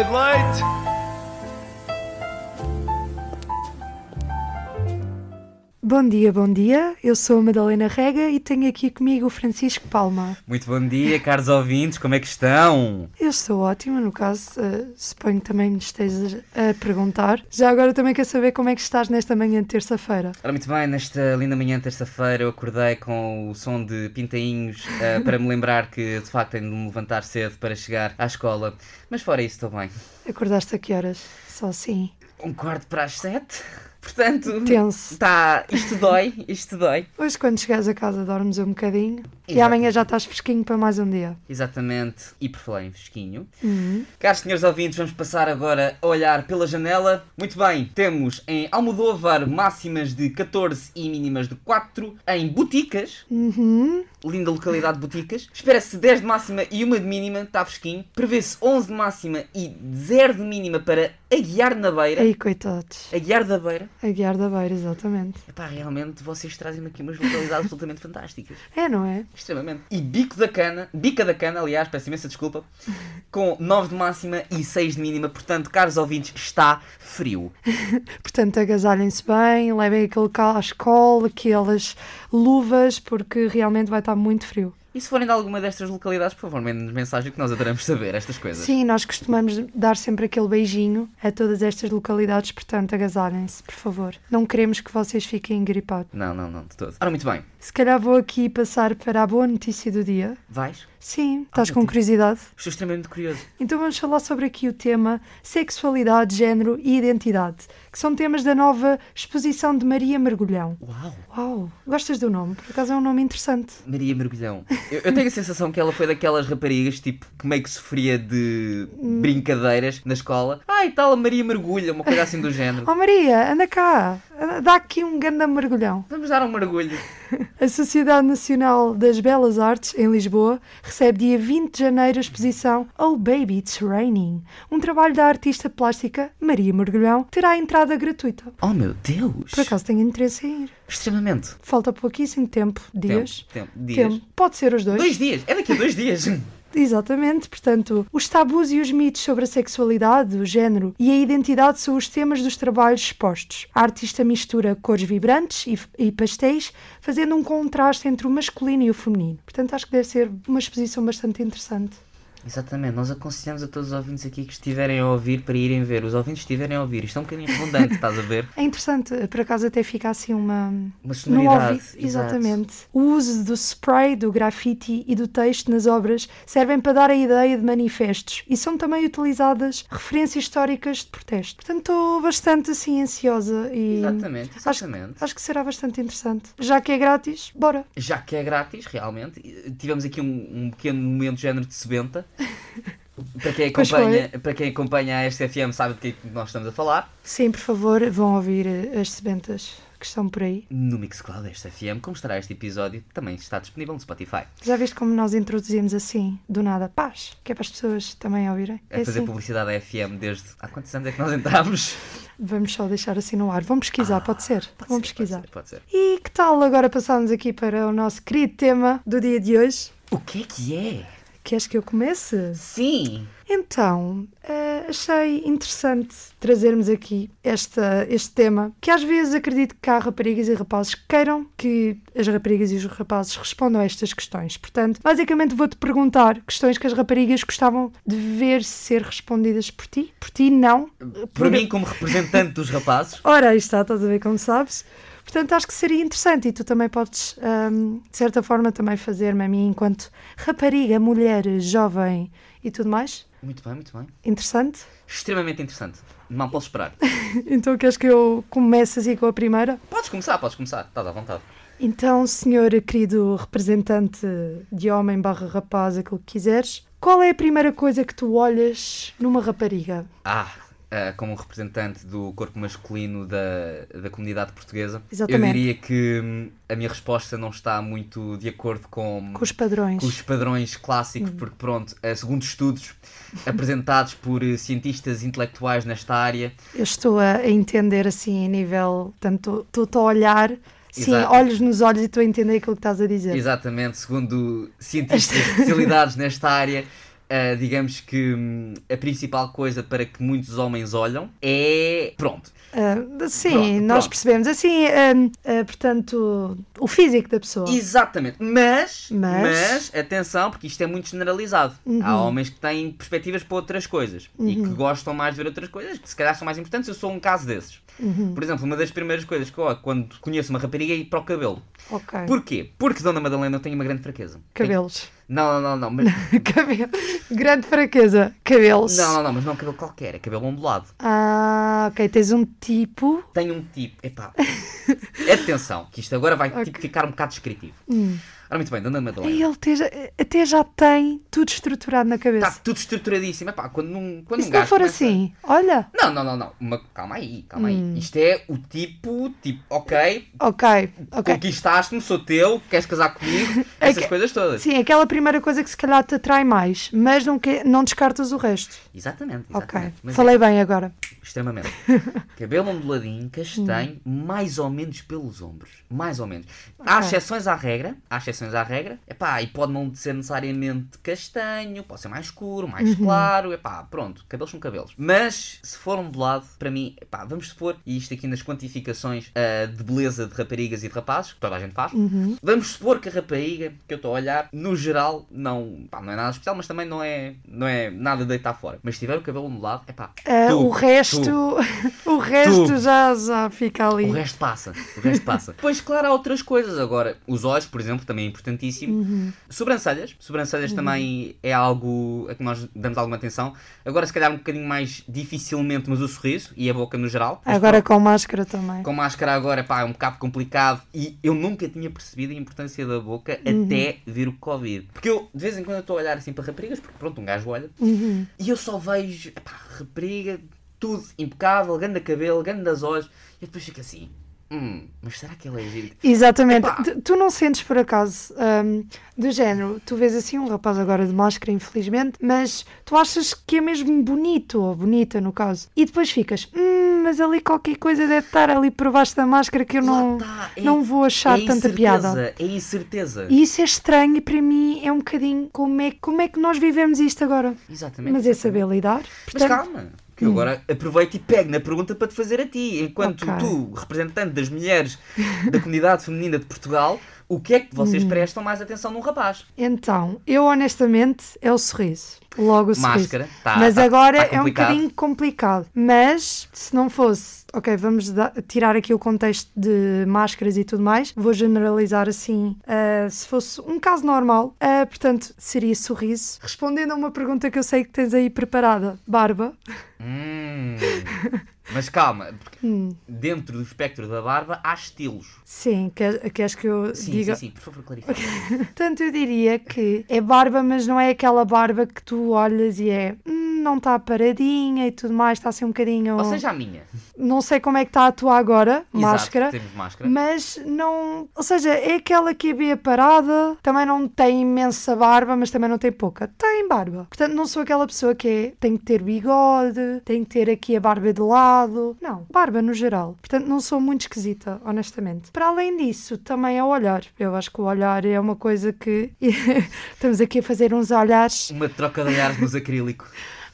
uma meia Bom dia, bom dia. Eu sou a Madalena Rega e tenho aqui comigo o Francisco Palma. Muito bom dia, caros ouvintes, como é que estão? Eu estou ótima, no caso, uh, suponho que também me estejas a perguntar. Já agora também quero saber como é que estás nesta manhã de terça-feira. Ora, muito bem, nesta linda manhã de terça-feira eu acordei com o som de pintainhos uh, para me lembrar que de facto tenho de me levantar cedo para chegar à escola. Mas fora isso, estou bem. Acordaste a que horas? Só assim? Um quarto para as sete? Portanto, Tenso. tá, isto dói, isto dói. Hoje, quando chegares a casa, dormes um bocadinho e amanhã já estás fresquinho para mais um dia. Exatamente, e por falar em fresquinho. Uhum. Caros senhores ouvintes, vamos passar agora a olhar pela janela. Muito bem, temos em Almodóvar máximas de 14 e mínimas de 4. Em Boticas, Uhum. linda localidade de Boticas, espera-se 10 de máxima e 1 de mínima, está fresquinho. Prevê-se 11 de máxima e 0 de mínima para Aguiar na Beira. Aí, coitados. Aguiar da Beira. A guiar da beira, exatamente. Epá, realmente vocês trazem-me aqui umas localidades absolutamente fantásticas. É, não é? Extremamente. E Bico da Cana, Bica da Cana, aliás, peço imensa desculpa, com 9 de máxima e 6 de mínima. Portanto, caros ouvintes, está frio. Portanto, agasalhem-se bem, levem aquele cascol, aquelas luvas, porque realmente vai estar muito frio. E se forem de alguma destas localidades, por favor, mandem-nos mensagem que nós adoramos saber estas coisas. Sim, nós costumamos dar sempre aquele beijinho a todas estas localidades, portanto, agasalhem-se, por favor. Não queremos que vocês fiquem gripados. Não, não, não, de todo. Ora, muito bem. Se calhar vou aqui passar para a boa notícia do dia. Vais? Sim, estás com curiosidade? Estou extremamente curioso. Então vamos falar sobre aqui o tema sexualidade, género e identidade, que são temas da nova exposição de Maria Mergulhão. Uau! Uau, gostas do nome? Por acaso é um nome interessante. Maria Mergulhão. Eu, eu tenho a sensação que ela foi daquelas raparigas, tipo, que meio que sofria de brincadeiras na escola. Ai, tal, a Maria Mergulha, uma coisa assim do género. Oh Maria, anda cá, dá aqui um ganda mergulhão. Vamos dar um mergulho. A Sociedade Nacional das Belas Artes, em Lisboa, recebe dia 20 de janeiro a exposição Oh Baby It's Raining. Um trabalho da artista plástica Maria Mergulhão terá entrada gratuita. Oh meu Deus! Por acaso tenho interesse em ir. Extremamente. Falta pouquíssimo tempo, dias. Tempo, tempo. Dias. Tempo. Pode ser os dois. Dois dias. É daqui a dois dias. Exatamente, portanto, os tabus e os mitos sobre a sexualidade, o género e a identidade são os temas dos trabalhos expostos. A artista mistura cores vibrantes e, e pastéis, fazendo um contraste entre o masculino e o feminino. Portanto, acho que deve ser uma exposição bastante interessante. Exatamente, nós aconselhamos a todos os ouvintes aqui que estiverem a ouvir para irem ver. Os ouvintes que estiverem a ouvir, isto é um bocadinho redundante, estás a ver? É interessante, por acaso até fica assim uma. Uma no sonoridade. ouvido. Exatamente. O uso do spray, do grafite e do texto nas obras servem para dar a ideia de manifestos e são também utilizadas referências históricas de protesto. Portanto, estou bastante assim ansiosa e. Exatamente, Acho, exatamente. acho que será bastante interessante. Já que é grátis, bora. Já que é grátis, realmente, tivemos aqui um, um pequeno momento de género de sebenta. Para quem, acompanha, para quem acompanha a SFM sabe do que é que nós estamos a falar. Sim, por favor, vão ouvir eh, as sebentas que estão por aí. No Mixcloud SFM, como estará este episódio, também está disponível no Spotify. Já viste como nós introduzimos assim, do nada, paz, que é para as pessoas também ouvirem? A É fazer assim. publicidade à FM desde. Há quantos anos é que nós entramos? Vamos só deixar assim no ar. Vamos pesquisar, pode ser? Pode Vamos ser, pesquisar. Pode ser, pode E que tal agora passarmos aqui para o nosso querido tema do dia de hoje? ser. O que é que é? Queres que eu comece? Sim! Então, eh, achei interessante trazermos aqui esta, este tema, que às vezes acredito que há raparigas e rapazes que queiram que as raparigas e os rapazes respondam a estas questões. Portanto, basicamente vou-te perguntar questões que as raparigas gostavam de ver ser respondidas por ti. Por ti, não. Por mim, como representante dos rapazes, Ora, aí está, estás a ver como sabes. Portanto, acho que seria interessante e tu também podes, hum, de certa forma, também fazer-me a mim enquanto rapariga, mulher, jovem e tudo mais. muito bem, muito bem. Interessante? Extremamente interessante. Mal posso esperar. Então queres que eu comece assim com a primeira? Podes começar, podes começar. Estás à vontade. Então, senhor querido representante de homem barra rapaz, aquilo que quiseres, qual é a primeira coisa que tu olhas numa rapariga? Ah, ah, como representante do corpo masculino da, da comunidade portuguesa, Exatamente. eu diria que hum, a minha resposta não está muito de acordo com, Com os padrões. com os padrões clássicos, porque, pronto, eh, segundo estudos apresentados por eh, cientistas intelectuais nesta área, Eu estou a, entender assim, a nível. Tanto estou a olhar, sim, Exato. olhos nos olhos e estou a entender aquilo que estás a dizer. exatamente segundo cientistas especializados nesta área, ah, digamos que hum, a principal coisa para que muitos homens olham é. Pronto. Ah, sim, Pronto, nós pronto. percebemos. Assim, ah, portanto, o físico da pessoa. Exatamente. Mas, Mas- mas, atenção, porque isto é muito generalizado. Há homens que têm perspectivas para outras coisas e que gostam mais de ver outras coisas que se calhar são mais importantes. Eu sou um caso desses. Por exemplo, uma das primeiras coisas que eu quando conheço uma rapariga é ir para o cabelo. Ok. Porquê? Porque Dona Madalena eu tenho uma grande fraqueza. Cabelos. Não, não, não. Mas... Cabelo. Grande fraqueza. Cabelos. não, não, não, mas não é cabelo qualquer, é cabelo ondulado. Ah, ok. Tens um tipo. Tenho um tipo. Epá. Atenção, que isto agora vai tipo, ficar um bocado descritivo. Ora, muito bem, Dona Madalena. Ai, ele te já- até já tem tudo estruturado na cabeça. Está tudo estruturadíssimo. Epá, quando um, quando e um se não for começa- assim? Olha. Não, não, não, não. Uma- calma aí, calma Hum. aí. Isto é o tipo, tipo, ok, Ok. Ok. conquistaste-me, sou teu, queres casar comigo, essas que- coisas todas. Sim, aquela primeira coisa que se calhar te atrai mais, mas não, que, não descartas o resto. Exatamente, Ok. exatamente. Mas Falei bem agora. é, extremamente. Cabelo onduladinho, castanho, mais ou menos pelos ombros. Mais ou menos. Há Ok. exceções à regra, há exceções à regra. Epá, e pode não ser necessariamente castanho, pode ser mais escuro, mais Uhum. claro. Epá, pronto, cabelos são cabelos. Mas, se for ondulado, para mim, epá, vamos supor, e isto aqui nas quantificações ah, de beleza de raparigas e de rapazes, que toda a gente faz, Uhum. vamos supor que a rapariga que eu estou a olhar, no geral, não, pá, não é nada especial, mas também não é, não é nada de deitar fora. Mas se tiver o cabelo ondulado, epá, Ah, tu, o resto, o resto Tu. já, já fica ali. O resto passa, o resto passa. Pois, claro, há outras coisas. Agora, os olhos, por exemplo, também é importantíssimo. Uhum. Sobrancelhas. Sobrancelhas também é algo a que nós damos alguma atenção. Agora, se calhar, um bocadinho mais dificilmente, mas o sorriso e a boca no geral. Mas Agora com máscara também. com máscara agora, pá, é um bocado complicado e eu nunca tinha percebido a importância da boca até vir o Covid. Porque eu, de vez em quando, estou a olhar assim para raparigas, porque pronto, um gajo olha, Uhum. e eu só vejo, pá, rapariga, tudo impecável, ganda cabelo, das olhos, e depois fico assim, hum, mas será que ela é giro? Exatamente. Epá. Tu, tu não sentes por acaso hum, do género, tu vês assim um rapaz agora de máscara, infelizmente, mas tu achas que é mesmo bonito, ou bonita no caso, e depois ficas, hum, mas ali qualquer coisa deve estar ali por baixo da máscara que eu não, tá, é- não vou achar é tanta piada. incerteza, É incerteza. E isso é estranho e para mim é um bocadinho como é, como é que nós vivemos isto agora. Exatamente. Mas é saber lidar. Mas Portanto, calma, que eu agora aproveito e pego na pergunta para te fazer a ti. Enquanto Ok. tu, representante das mulheres da comunidade feminina de Portugal, o que é que Hum. vocês prestam mais atenção num rapaz? Então, eu honestamente é o sorriso. Logo o. Máscara, tá- Mas tá- agora tá é um bocadinho complicado. Mas se não fosse, ok, vamos da- tirar aqui o contexto de máscaras e tudo mais, vou generalizar assim. ah, se fosse um caso normal, ah, portanto, seria sorriso. Respondendo a uma pergunta que eu sei que tens aí preparada, barba. Hum, mas calma, porque Hum, dentro do espectro da barba há estilos. sim, quer- queres que eu Sim, diga? sim, sim, por favor, clarifique. Portanto, eu diria que é barba, mas não é aquela barba que tu olhas e é. "Hum, não está paradinha e tudo mais, está assim um bocadinho. Ou seja, a minha. Não sei como é que está a tua agora, máscara. Exato, temos máscara. Mas não. Ou seja, é aquela que é bem parada, também não tem imensa barba, mas também não tem pouca. Tem barba. Portanto, não sou aquela pessoa que é. Tem que ter bigode, tem que ter aqui a barba de lado. Não, barba no geral. Portanto, não sou muito esquisita, honestamente. Para além disso, também é o olhar. Eu acho que o olhar é uma coisa que. Estamos aqui a fazer uns olhares Uma troca de olhares nos acrílico.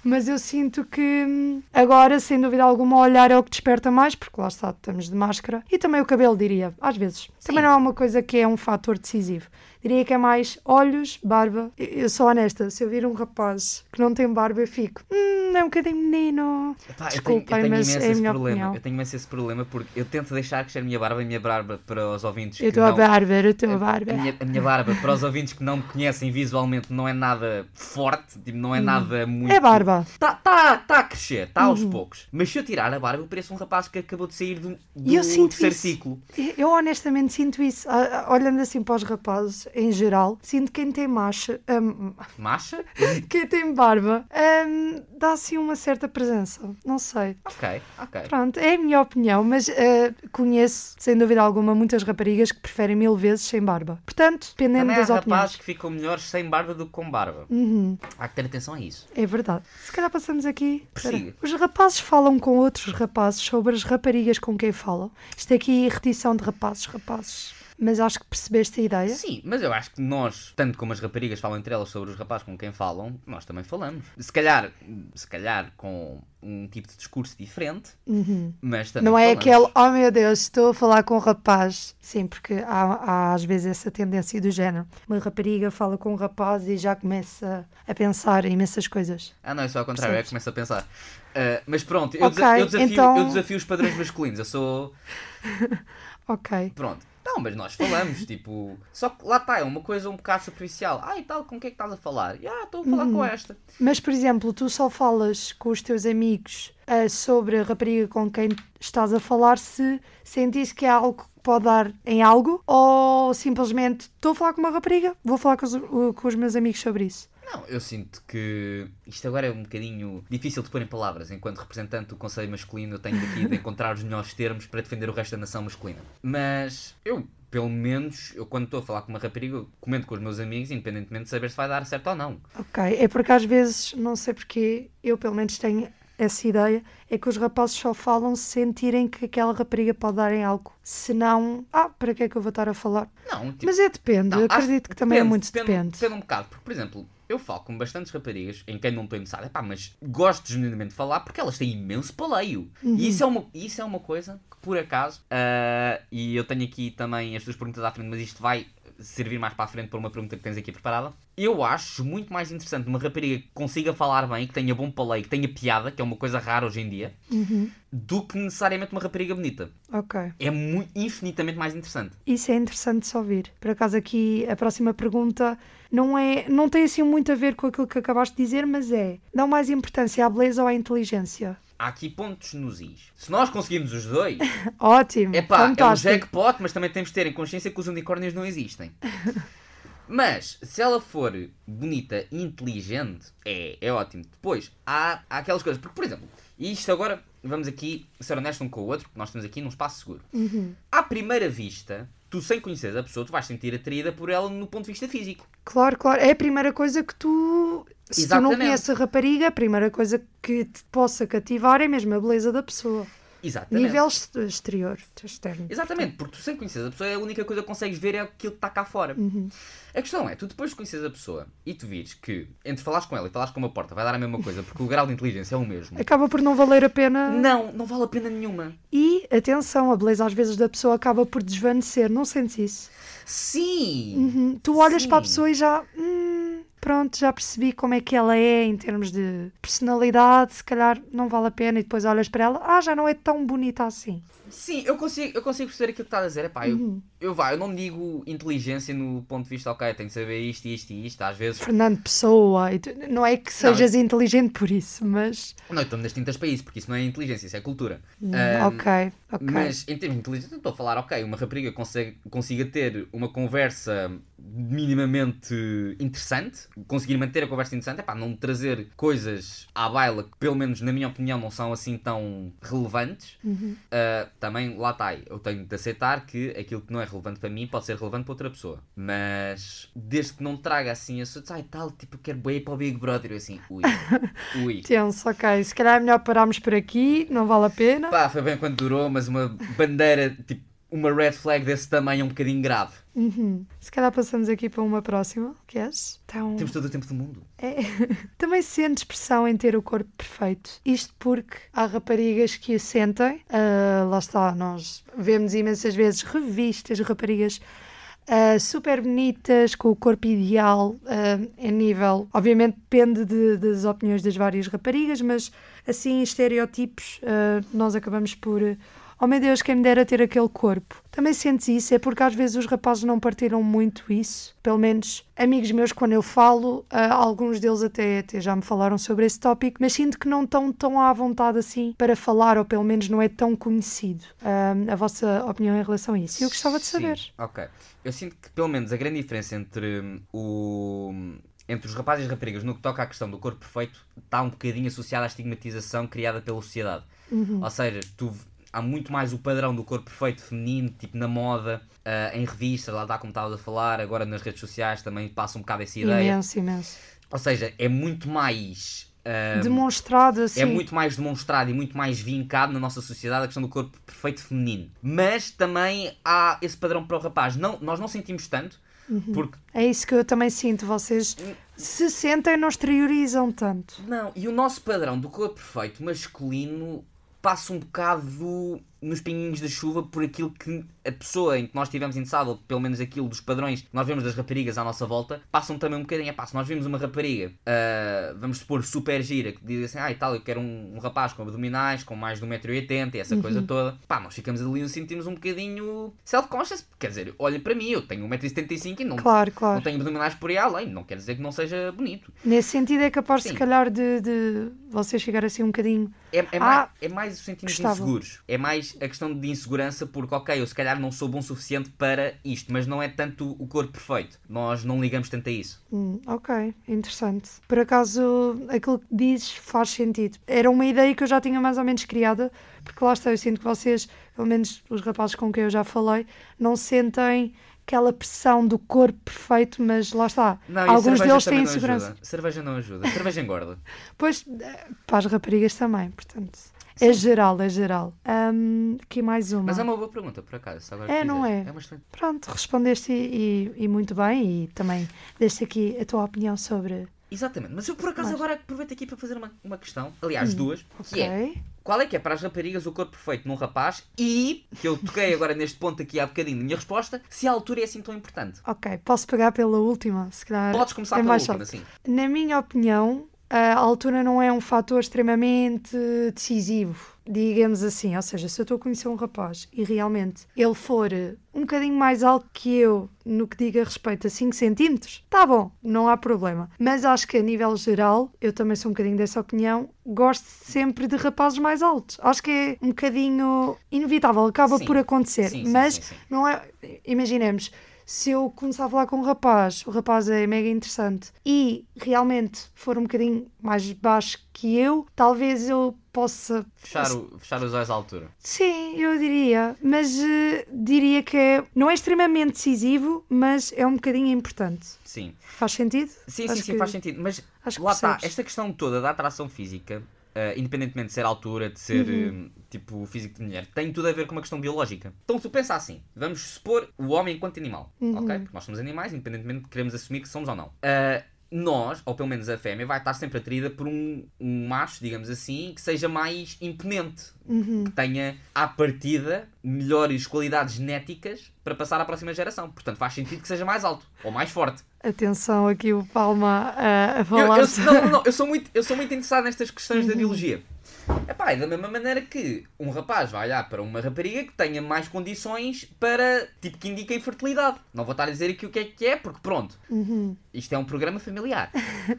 Mas eu sinto que hum, agora, sem dúvida alguma, o olhar é o que desperta mais, porque lá está, estamos de máscara. E também o cabelo, diria, às vezes. Também não é uma coisa que é um fator decisivo. Diria que é mais olhos, barba. Eu- Eu sou honesta, se eu vir um rapaz que não tem barba, eu fico, hum, é um bocadinho menino. Epá, eu tenho, eu tenho mas imenso é esse problema. opinião. Eu tenho imenso esse problema porque eu tento deixar crescer a minha barba e a minha barba para os ouvintes Eu que estou a não... barba, eu estou a barba. A minha, barba, para os ouvintes que não me conhecem visualmente, não é nada forte, tipo, não é nada muito. É barba. Está tá, tá a crescer, está aos Uhum. poucos. Mas se eu tirar a barba, eu pareço um rapaz que acabou de sair do, do eu sinto terceiro isso. ciclo. Eu honestamente sinto isso. Ah, ah, Olhando assim para os rapazes, em geral, sinto que quem tem macha, hum, Macha? quem tem barba, hum, dá assim uma certa presença. Não sei. ok, ok. Pronto, é a minha opinião, mas ah, conheço, sem dúvida alguma, muitas raparigas que preferem mil vezes sem barba. Portanto, dependendo Também há das rapazes opiniões. que ficam melhores sem barba do que com barba. Uhum, Há que ter atenção a isso. é verdade. Se calhar passamos aqui. Prossiga. Os rapazes falam com outros rapazes sobre as raparigas com quem falam. Isto aqui é repetição de rapazes, rapazes. Mas acho que percebeste a ideia. Sim, mas eu acho que nós, tanto como as raparigas falam entre elas sobre os rapazes com quem falam, nós também falamos. Se calhar, se calhar com um tipo de discurso diferente, Uhum. mas também Não é falamos. aquele, oh meu Deus, estou a falar com um rapaz. Sim, porque há, há às vezes essa tendência do género. Uma rapariga fala com um rapaz e já começa a pensar em imensas coisas. Ah, não, é só ao contrário, é que Percebes? começo a pensar. Ah, mas pronto, eu, Ok, desa- eu desafio, então- eu desafio os padrões masculinos. Eu sou. Ok. Pronto. Não, mas nós falamos, tipo. Só que lá está, é uma coisa um bocado superficial. Ah, e tal, com o que é que estás a falar? Ah, estou a falar Uhum. com esta. Mas, por exemplo, tu só falas com os teus amigos ah, sobre a rapariga com quem estás a falar se sentisse que é algo que pode dar em algo ou simplesmente estou a falar com uma rapariga, vou falar com os, com os meus amigos sobre isso. Não, eu sinto que isto agora é um bocadinho difícil de pôr em palavras. Enquanto representante do Conselho Masculino, eu tenho daqui de encontrar os melhores termos para defender o resto da nação masculina. Mas eu, pelo menos, eu quando estou a falar com uma rapariga, comento com os meus amigos, independentemente de saber se vai dar certo ou não. Ok, é porque às vezes, não sei porquê, eu pelo menos tenho essa ideia, é que os rapazes só falam se sentirem que aquela rapariga pode dar em algo. Se não, ah, para que é que eu vou estar a falar? Não, tipo, Mas é depende, Não, acredito que também é muito depende. depende. Depende um bocado, porque, por exemplo, eu falo com bastantes raparigas em quem não estou interessado, epá, mas gosto genuinamente de falar porque elas têm imenso paleio. Uhum. E isso é, uma, isso é uma coisa que, por acaso, ah, e eu tenho aqui também as duas perguntas à frente, mas isto vai servir mais para a frente para uma pergunta que tens aqui preparada. Eu acho muito mais interessante uma rapariga que consiga falar bem, que tenha bom paleio, que tenha piada, que é uma coisa rara hoje em dia, Uhum, do que necessariamente uma rapariga bonita. ok. É muito, infinitamente mais interessante. Isso é interessante de se ouvir. Por acaso aqui a próxima pergunta não é, não tem assim muito a ver com aquilo que acabaste de dizer, mas é, dão mais importância à beleza ou à inteligência? Há aqui pontos nos is. Se nós conseguimos os dois, Ótimo, É pá, é um fantástico. jackpot, mas também temos de ter em consciência que os unicórnios não existem. Mas, se ela for bonita e inteligente, é, é ótimo. Depois, há, há aquelas coisas. Porque, por exemplo, isto agora, vamos aqui ser honestos um com o outro, porque nós estamos aqui num espaço seguro. Uhum. À primeira vista, tu sem conhecer a pessoa, tu vais sentir atraída por ela no ponto de vista físico. Claro, claro. É a primeira coisa que tu. Se tu não Exatamente. conheces a rapariga, a primeira coisa que te possa cativar é mesmo a beleza da pessoa. Exatamente. Nível ex- exterior, externo. Exatamente, porque tu sem conhecer a pessoa, a única coisa que consegues ver é aquilo que está cá fora. Uhum. A questão é, tu depois de conheces a pessoa e tu vires que entre falares com ela e falares com uma porta vai dar a mesma coisa, porque o grau de inteligência é o mesmo. Acaba por não valer a pena. Não, não vale a pena nenhuma. E, atenção, a beleza às vezes da pessoa acaba por desvanecer, não sentes isso? Sim! Uhum. Tu olhas Sim. para a pessoa e já. "Hum, pronto, já percebi como é que ela é em termos de personalidade, se calhar não vale a pena. E depois olhas para ela, ah, já não é tão bonita assim. Sim, eu consigo, eu consigo perceber aquilo que estás a dizer. Epá, eu, Uhum. eu, vá, eu não digo inteligência no ponto de vista, ok, tenho de saber isto, isto e isto. Às vezes. Fernando Pessoa, não é que sejas inteligente por isso, mas. Não, eu estou nas tintas para isso, porque isso não é inteligência, isso é cultura. Hum, Ahm, ok, ok. Mas em termos de inteligência, eu estou a falar, ok, uma rapariga consegue, consiga ter uma conversa minimamente interessante, conseguir manter a conversa interessante, é pá, não trazer coisas à baila que, pelo menos na minha opinião, não são assim tão relevantes. Uhum. Uh, também, lá está, eu tenho de aceitar que aquilo que não é relevante para mim pode ser relevante para outra pessoa. Mas, desde que não traga assim, eu sou, ai tal, tipo, eu quero bem para o Big Brother, eu assim, ui, ui. Tenso, ok. Se calhar é melhor pararmos por aqui, não vale a pena. Pá, foi bem quando durou, mas uma bandeira, tipo, uma red flag desse tamanho é um bocadinho grave. Uhum. Se calhar passamos aqui para uma próxima, queres? Então, Temos todo o tempo do mundo. é... também sentes pressão em ter o corpo perfeito. Isto porque há raparigas que o sentem. ah, lá está, nós vemos imensas vezes revistas de raparigas ah, super bonitas, com o corpo ideal, ah, em nível. Obviamente depende de- das opiniões das várias raparigas, mas assim, estereotipos, ah, nós acabamos por. Oh meu Deus, quem me dera ter aquele corpo. Também sentes isso, é porque às vezes os rapazes não partilham muito isso. Pelo menos amigos meus, quando eu falo, ah, alguns deles até, até já me falaram sobre esse tópico, mas sinto que não estão tão à vontade assim para falar, ou pelo menos não é tão conhecido. Ah, a vossa opinião em relação a isso. Eu gostava de saber. Sim, ok. Eu sinto que, pelo menos, a grande diferença entre hum, o... Entre os rapazes e as raparigas no que toca à questão do corpo perfeito está um bocadinho associada à estigmatização criada pela sociedade. Uhum. Ou seja, tu, há muito mais o padrão do corpo perfeito feminino, tipo na moda, ah, em revistas, lá está como estavas a falar, agora nas redes sociais também passa um bocado essa ideia. Imenso, imenso. Ou seja, é muito mais ah, Demonstrado assim. é muito mais demonstrado e muito mais vincado na nossa sociedade a questão do corpo perfeito feminino. Mas também há esse padrão para o rapaz. Não, nós não sentimos tanto, Uhum. porque É isso que eu também sinto. Vocês se sentem e não exteriorizam tanto. Não, e o nosso padrão do corpo perfeito masculino passa um bocado nos pinguinhos da chuva por aquilo que a pessoa em que nós estivemos interessados, ou pelo menos aquilo dos padrões que nós vemos das raparigas à nossa volta, passam também um bocadinho. Epá, se nós vimos uma rapariga, ah, vamos supor, super gira, que diz assim, ah e tal, eu quero um, um rapaz com abdominais, com mais de 1,80m e essa coisa toda, pá, nós ficamos ali e sentimos um bocadinho self-conscious, quer dizer, olha para mim, eu tenho 1,75m e não, Claro, não claro. tenho abdominais por aí além, não quer dizer que não seja bonito. Nesse sentido é capaz, se Sim. calhar, de, de vocês ficar assim um bocadinho. É, é, Ah, mais, é mais o sentimos gostava. inseguros. É mais a questão de insegurança, porque, ok, eu se calhar não sou bom o suficiente para isto, mas não é tanto o corpo perfeito. Nós não ligamos tanto a isso. Hum, ok, interessante. Por acaso, aquilo que dizes faz sentido. Era uma ideia que eu já tinha mais ou menos criada, porque lá está, eu sinto que vocês, pelo menos os rapazes com quem eu já falei, não sentem aquela pressão do corpo perfeito, mas lá está. Não, Alguns deles têm insegurança. Cerveja não ajuda. Cerveja engorda. Pois, eh, para as raparigas também, portanto. É geral, é geral. Hum, aqui mais uma. Mas é uma boa pergunta, por acaso. agora É, não é? É excelente. Pronto, respondeste e, e- e muito bem, e também deste aqui a tua opinião sobre. Exatamente. Mas eu, por acaso, Mais. agora aproveito aqui para fazer uma, uma questão. Aliás, duas. Que é, qual é que é para as raparigas o corpo perfeito num rapaz? E, que eu toquei agora neste ponto aqui há bocadinho na minha resposta, se a altura é assim tão importante. Ok, posso pegar pela última, se calhar. Podes começar é pela mais última, sim. Na minha opinião, a altura não é um fator extremamente decisivo, digamos assim. Ou seja, se eu estou a conhecer um rapaz e realmente ele for um bocadinho mais alto que eu no que diga respeito a 5 centímetros, tá bom, não há problema. Mas acho que a nível geral, eu também sou um bocadinho dessa opinião, gosto sempre de rapazes mais altos. Acho que é um bocadinho inevitável, acaba Sim. por acontecer. Sim, sim, mas não é. Imaginemos, se eu começar a falar com um rapaz, o rapaz é mega interessante e realmente for um bocadinho mais baixo que eu, talvez eu possa. Fechar, o- fechar os olhos à altura. Sim, eu diria, mas eh, diria que é, não é extremamente decisivo, mas é um bocadinho importante. Sim. Faz sentido? Sim, Acho sim, sim, que- faz sentido. Mas acho que lá está, esta questão toda da atração física, eh, independentemente de ser altura, de ser Uhum. eh, tipo físico de mulher, tem tudo a ver com uma questão biológica. Então, se tu pensa assim, vamos supor o homem enquanto animal, Uhum. ok? Porque nós somos animais, independentemente de queremos assumir que somos ou não. Eh, nós, ou pelo menos a fêmea, vai estar sempre atraída por um, um macho, digamos assim, que seja mais imponente, Uhum. que tenha, à partida, melhores qualidades genéticas para passar à próxima geração. Portanto, faz sentido que seja mais alto ou mais forte. Atenção aqui o Palma a, a Eu, falar. eu- não, não, não, eu sou muito, eu sou muito interessado nestas questões Uhum. da biologia. Epá, é da mesma maneira que um rapaz vai olhar para uma rapariga que tenha mais condições para, tipo, que indiquem fertilidade. Não vou estar a dizer aqui o que é que é, porque pronto, Uhum. isto é um programa familiar.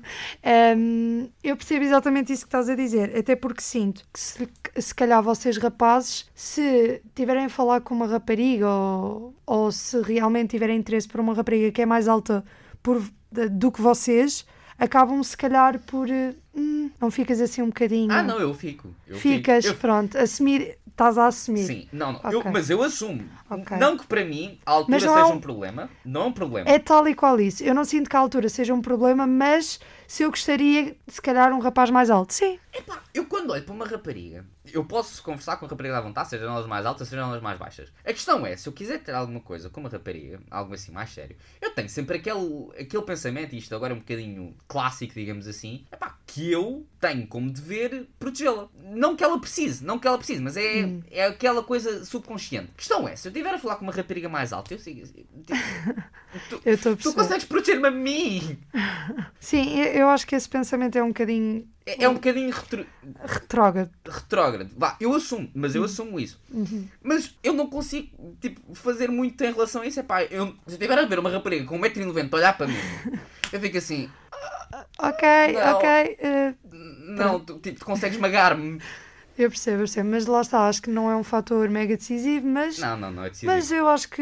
Hum, eu percebo exatamente isso que estás a dizer, até porque sinto que se, se calhar vocês rapazes, se tiverem a falar com uma rapariga ou, ou se realmente tiverem interesse por uma rapariga que é mais alta por, do que vocês, acabam se calhar por eh, hum, não ficas assim um bocadinho. Ah, não, eu fico. Eu ficas, Fico. pronto, assumir, estás a assumir. Sim, não, não. Ok. Eu, mas eu assumo. Ok. Não que para mim a altura seja é um- um problema. Não é um problema. É tal e qual isso. Eu não sinto que a altura seja um problema, mas se eu gostaria, se calhar, um rapaz mais alto, sim. Epá, eu quando olho para uma rapariga, eu posso conversar com a rapariga à vontade, sejam elas mais altas, sejam elas mais baixas. A questão é, se eu quiser ter alguma coisa com uma rapariga, algo assim mais sério, eu tenho sempre aquele, aquele pensamento, e isto agora é um bocadinho clássico, digamos assim, epá, que eu tenho como dever protegê-la. Não que ela precise, não que ela precise, mas é, Hum. é aquela coisa subconsciente. A questão é, se eu estiver a falar com uma rapariga mais alta, eu sigo. Tipo, tu, Eu tu consegues proteger-me a mim! Sim, eu acho que esse pensamento é um bocadinho É, é um bocadinho retro- retrógrado. retrógrado. Vá, eu assumo, mas eu assumo isso. Mas eu não consigo, tipo, fazer muito em relação a isso. É pá, eu, se eu estiver a ver uma rapariga com 1,90m olhar para mim, eu fico assim, Ok, Não. ok. eh, não, tu, tipo, tu consegues esmagar-me. eu percebo, eu percebo. Mas lá está, acho que não é um fator mega decisivo, mas, Não, não, não é decisivo. mas eu acho que.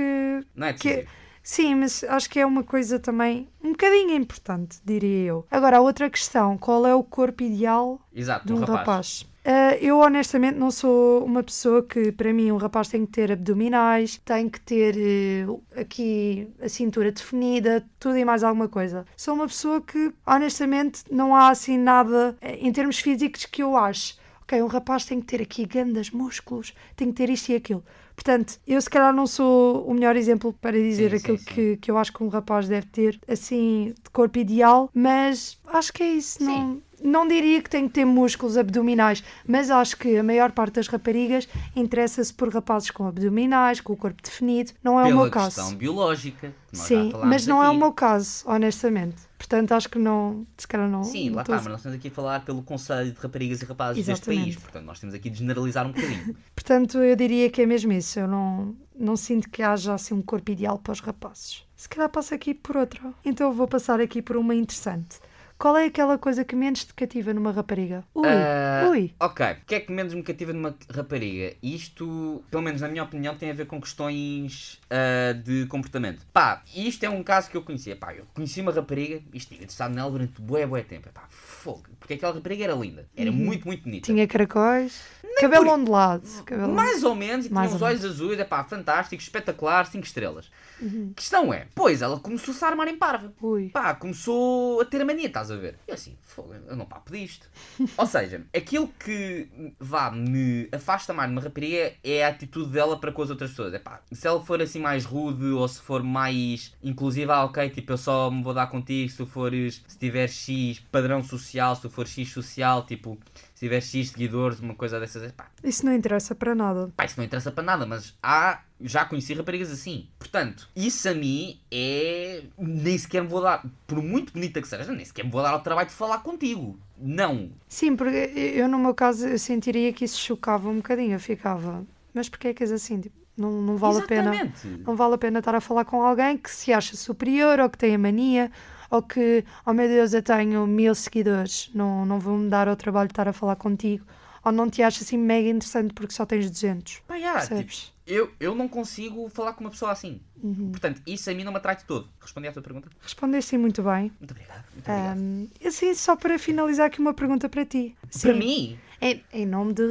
não é que decisivo. Sim, mas acho que é uma coisa também um bocadinho importante, diria eu. Agora, a outra questão: qual é o corpo ideal Exato, de um um rapaz. rapaz? Uh, eu honestamente não sou uma pessoa que, para mim, um rapaz tem que ter abdominais, tem que ter uh, aqui a cintura definida, tudo e mais alguma coisa. Sou uma pessoa que, honestamente, não há assim nada uh, em termos físicos que eu acho. Ok, um rapaz tem que ter aqui grandes músculos, tem que ter isto e aquilo. Portanto, eu se calhar não sou o melhor exemplo para dizer sim, aquilo sim, sim. Que, que eu acho que um rapaz deve ter, assim, de corpo ideal, mas acho que é isso. Não, não diria que tem que ter músculos abdominais, mas acho que a maior parte das raparigas interessa-se por rapazes com abdominais, com o corpo definido. Não é Pela o meu caso. questão biológica. Sim, mas não aqui. é o meu caso, honestamente. Portanto, acho que não. Se calhar não. Sim, lá está, mas nós estamos aqui a falar pelo Conselho de Raparigas e Rapazes Exatamente. deste país. Portanto, nós temos aqui de generalizar um bocadinho. Portanto, eu diria que é mesmo isso. Eu não, não sinto que haja assim um corpo ideal para os rapazes. Se calhar passo aqui por outra. Então, vou passar aqui por uma interessante. Qual é aquela coisa que menos te cativa numa rapariga? Ui, uh, ui. Ok, o que é que menos me cativa numa rapariga? Isto, pelo menos na minha opinião, tem a ver com questões uh, de comportamento. Pá, isto é um caso que eu conhecia. Pá, eu conheci uma rapariga e estive interessado nela durante bué, bué tempo. Pá, fogo, porque aquela rapariga era linda. Era uhum. muito, muito bonita. Tinha caracóis. cabelo por... ondulado. Cabelo... Mais ou menos, e tinha uns olhos azuis. É pá, fantástico, espetacular, 5 estrelas. Uhum. Questão é, pois ela começou-se a armar em parva. Ui. Pá, começou a ter a mania, estás a ver? E assim, fogo, eu não papo disto. Ou seja, aquilo que vá, me afasta mais de uma rapariga é a atitude dela para com as outras pessoas. É pá, se ela for assim mais rude ou se for mais inclusiva, ah, ok, tipo, eu só me vou dar contigo se tu fores, se tiver X padrão social, se tu for X social, tipo, se tiver X seguidores, uma coisa dessas. Pá. Isso não interessa para nada. Pá, isso não interessa para nada, mas há. Já conheci raparigas assim. Portanto, isso a mim é. Nem sequer me vou dar. Por muito bonita que seja, nem sequer me vou dar ao trabalho de falar contigo. Não. Sim, porque eu no meu caso eu sentiria que isso chocava um bocadinho. Eu ficava. Mas porquê é que és assim? Tipo, não, não vale Exatamente. a pena. Não vale a pena estar a falar com alguém que se acha superior ou que tem a mania ou que, oh meu Deus, eu tenho mil seguidores, não, não vou-me dar ao trabalho de estar a falar contigo, ou não te achas assim mega interessante porque só tens 200. Pá, yeah, tipo, eu, eu não consigo falar com uma pessoa assim. Uhum. Portanto, isso a mim não me atrai de todo. Respondi à tua pergunta? Respondeste muito bem. Muito obrigado. Muito obrigado. Um, assim, só para finalizar aqui uma pergunta para ti. Sim. Para mim? Em, em nome de.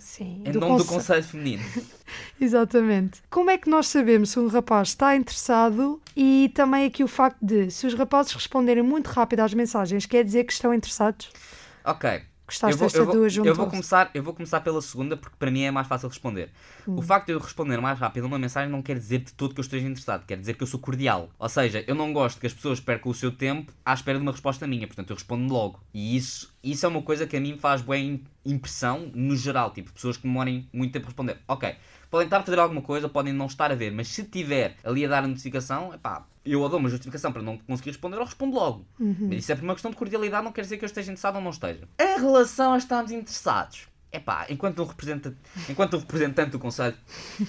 Sim. Em do nome do Conselho Feminino. Exatamente. Como é que nós sabemos se um rapaz está interessado e também aqui o facto de, se os rapazes responderem muito rápido às mensagens, quer dizer que estão interessados? Ok. Gostaste vou, vou, duas juntas? Eu vou, começar, eu vou começar pela segunda porque para mim é mais fácil responder. Hum. O facto de eu responder mais rápido a uma mensagem não quer dizer de todo que eu esteja interessado, quer dizer que eu sou cordial. Ou seja, eu não gosto que as pessoas percam o seu tempo à espera de uma resposta minha, portanto eu respondo logo. E isso, isso é uma coisa que a mim faz bem impressão no geral, tipo, pessoas que demorem muito tempo a responder. Ok, podem estar a fazer alguma coisa, podem não estar a ver, mas se tiver ali a dar a notificação, epá, eu dou uma justificação para não conseguir responder, eu respondo logo. Uhum. Isso é por uma questão de cordialidade, não quer dizer que eu esteja interessado ou não esteja. Em relação a estarmos interessados, é pá, enquanto um, representante, enquanto um representante do Conselho,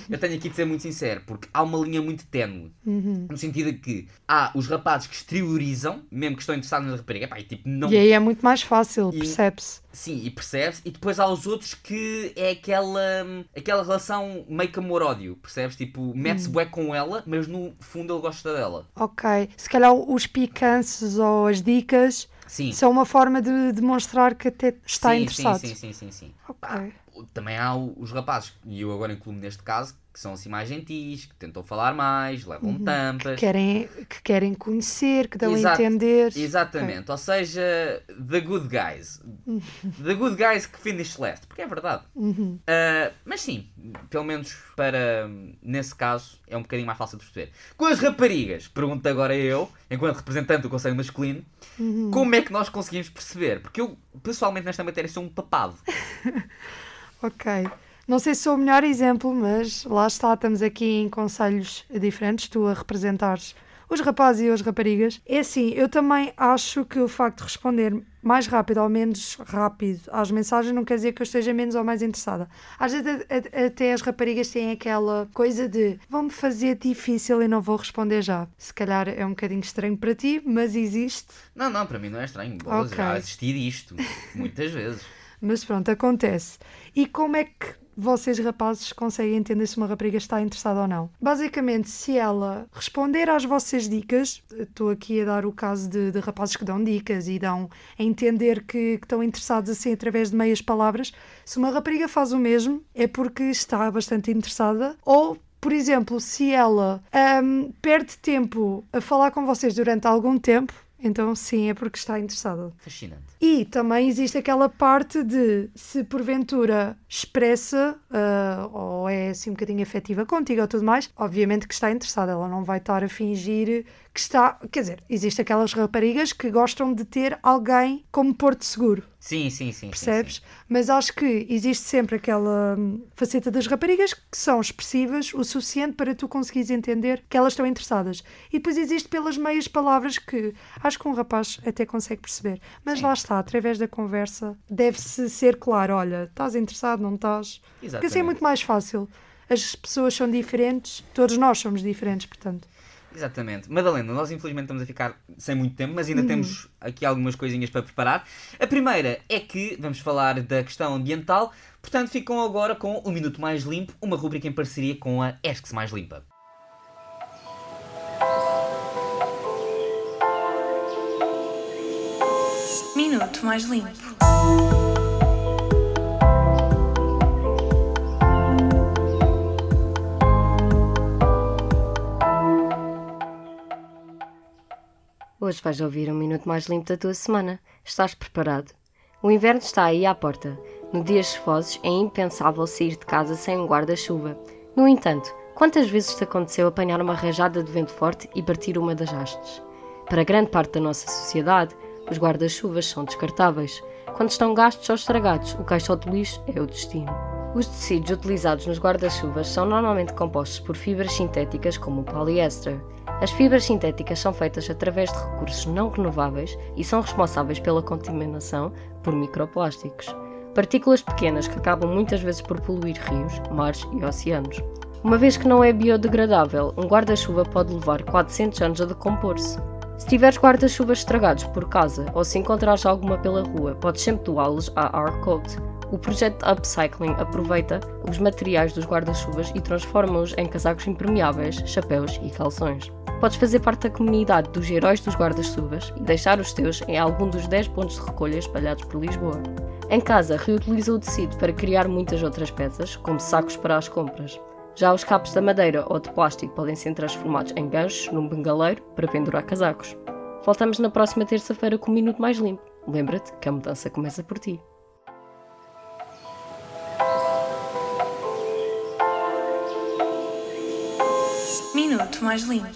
eu tenho aqui de ser muito sincero, porque há uma linha muito ténue. Uhum. No sentido de que há os rapazes que exteriorizam, mesmo que estão interessados na rapariga, epá, e, tipo, não... e aí é muito mais fácil, percebe-se. Sim, e percebes? E depois há os outros que é aquela, aquela relação meio que amor-ódio, percebes? Tipo, mete-se hum. bué com ela, mas no fundo ele gosta dela. Ok, se calhar os picances ou as dicas Sim. Isso é uma forma de demonstrar que até está sim, interessado. Sim, sim, sim, sim, sim. Ok. Também há os rapazes, e eu agora incluo neste caso, que são assim mais gentis, que tentam falar mais, levam uhum. tampas. Que querem, que querem conhecer, que dão Exato, a entender. Exatamente, ou seja, the good guys. Uhum. The good guys que finish last, porque é verdade. Uhum. Uh, mas sim, pelo menos para nesse caso é um bocadinho mais fácil de perceber. Com as raparigas, pergunto agora eu, enquanto representante do Conselho Masculino, uhum. como é que nós conseguimos perceber? Porque eu, pessoalmente, nesta matéria sou um papado. ok. Não sei se sou o melhor exemplo, mas lá está, estamos aqui em conselhos diferentes, tu a representares os rapazes e as raparigas. É assim, eu também acho que o facto de responder mais rápido ou menos rápido às mensagens não quer dizer que eu esteja menos ou mais interessada. Às vezes até as raparigas têm aquela coisa de vão-me fazer difícil e não vou responder já. Se calhar é um bocadinho estranho para ti, mas existe. Não, não, para mim não é estranho. Okay. Já assisti disto muitas vezes. Mas pronto, acontece. E como é que vocês rapazes conseguem entender se uma rapariga está interessada ou não? Basicamente, se ela responder às vossas dicas, estou aqui a dar o caso de, de rapazes que dão dicas e dão a entender que, que, estão interessados assim através de meias palavras, se uma rapariga faz o mesmo, é porque está bastante interessada ou por exemplo, se ela um, perde tempo a falar com vocês durante algum tempo, então, sim, é porque está interessada. Fascinante. E também existe aquela parte de se porventura expressa uh, ou é assim um bocadinho afetiva contigo ou tudo mais, obviamente que está interessada. Ela não vai estar a fingir que está. Quer dizer, existe aquelas raparigas que gostam de ter alguém como porto seguro. Sim, sim, sim. Percebes? Sim, sim. Mas acho que existe sempre aquela hum, faceta das raparigas que são expressivas o suficiente para tu conseguires entender que elas estão interessadas. E depois existe pelas meias palavras que acho que um rapaz até consegue perceber. Mas sim. lá está, através da conversa, deve-se ser claro: olha, estás interessado, não estás? Exatamente. Porque assim é muito mais fácil. As pessoas são diferentes, todos nós somos diferentes, portanto. Exatamente. Madalena, nós infelizmente estamos a ficar sem muito tempo, mas ainda uhum. temos aqui algumas coisinhas para preparar. A primeira é que vamos falar da questão ambiental, portanto ficam agora com o Minuto Mais Limpo, uma rubrica em parceria com a ESCS Mais Limpa. Minuto Mais Limpo. Hoje vais ouvir um minuto mais limpo da tua semana. Estás preparado? O inverno está aí à porta. No dias chuvosos é impensável sair de casa sem um guarda-chuva. No entanto, quantas vezes te aconteceu apanhar uma rajada de vento forte e partir uma das hastes? Para grande parte da nossa sociedade, os guarda-chuvas são descartáveis. Quando estão gastos ou estragados, o caixote de lixo é o destino. Os tecidos utilizados nos guarda-chuvas são normalmente compostos por fibras sintéticas como o poliéster. As fibras sintéticas são feitas através de recursos não renováveis e são responsáveis pela contaminação por microplásticos, partículas pequenas que acabam muitas vezes por poluir rios, mares e oceanos. Uma vez que não é biodegradável, um guarda-chuva pode levar 400 anos a decompor-se. Se tiveres guarda-chuvas estragados por casa ou se encontrares alguma pela rua, podes sempre doá-los à Arcoat. O projeto Upcycling aproveita os materiais dos guarda-chuvas e transforma-os em casacos impermeáveis, chapéus e calções. Podes fazer parte da comunidade dos heróis dos guarda-chuvas e deixar os teus em algum dos 10 pontos de recolha espalhados por Lisboa. Em casa, reutiliza o tecido para criar muitas outras peças, como sacos para as compras. Já os cabos da madeira ou de plástico podem ser transformados em ganchos num bengaleiro para pendurar casacos. Voltamos na próxima terça-feira com um minuto mais limpo. Lembra-te que a mudança começa por ti. Minuto mais limpo.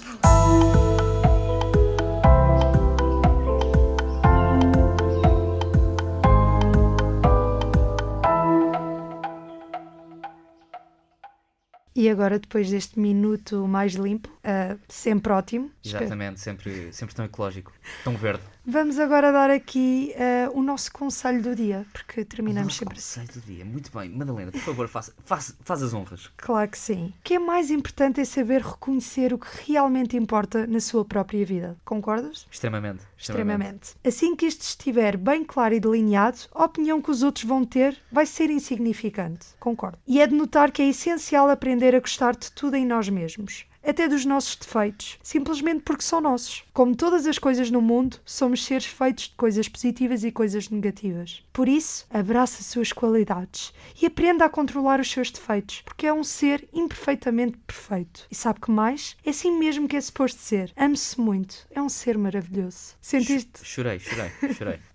E agora, depois deste minuto mais limpo, uh, sempre ótimo. Exatamente, sempre, sempre tão ecológico, tão verde. Vamos agora dar aqui uh, o nosso conselho do dia, porque terminamos sempre conselho do dia, muito bem. Madalena, por favor, faz, faz, faz as honras. Claro que sim. O que é mais importante é saber reconhecer o que realmente importa na sua própria vida. Concordas? Extremamente. Extremamente. extremamente. Assim que isto estiver bem claro e delineado, a opinião que os outros vão ter vai ser insignificante. Concordo. E é de notar que é essencial aprender a gostar de tudo em nós mesmos até dos nossos defeitos, simplesmente porque são nossos. Como todas as coisas no mundo, somos seres feitos de coisas positivas e coisas negativas. Por isso, abraça as suas qualidades e aprenda a controlar os seus defeitos, porque é um ser imperfeitamente perfeito. E sabe que mais? É assim mesmo que é suposto ser. Ame-se muito. É um ser maravilhoso. Sentiste? Chorei, chorei, chorei.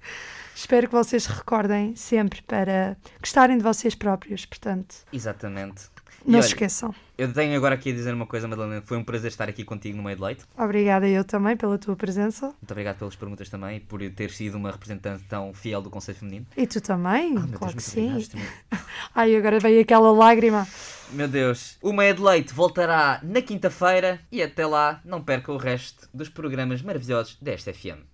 Espero que vocês recordem sempre para gostarem de vocês próprios, portanto. Exatamente. Não olha, se esqueçam. Eu tenho agora aqui a dizer uma coisa, Madalena. Foi um prazer estar aqui contigo no meio de leite. Obrigada eu também pela tua presença. Muito obrigado pelas perguntas também e por ter sido uma representante tão fiel do Conselho Feminino. E tu também, ah, claro Deus, que sim. Ai, agora veio aquela lágrima. Meu Deus. O Meia de Leite voltará na quinta-feira e até lá não perca o resto dos programas maravilhosos desta FM.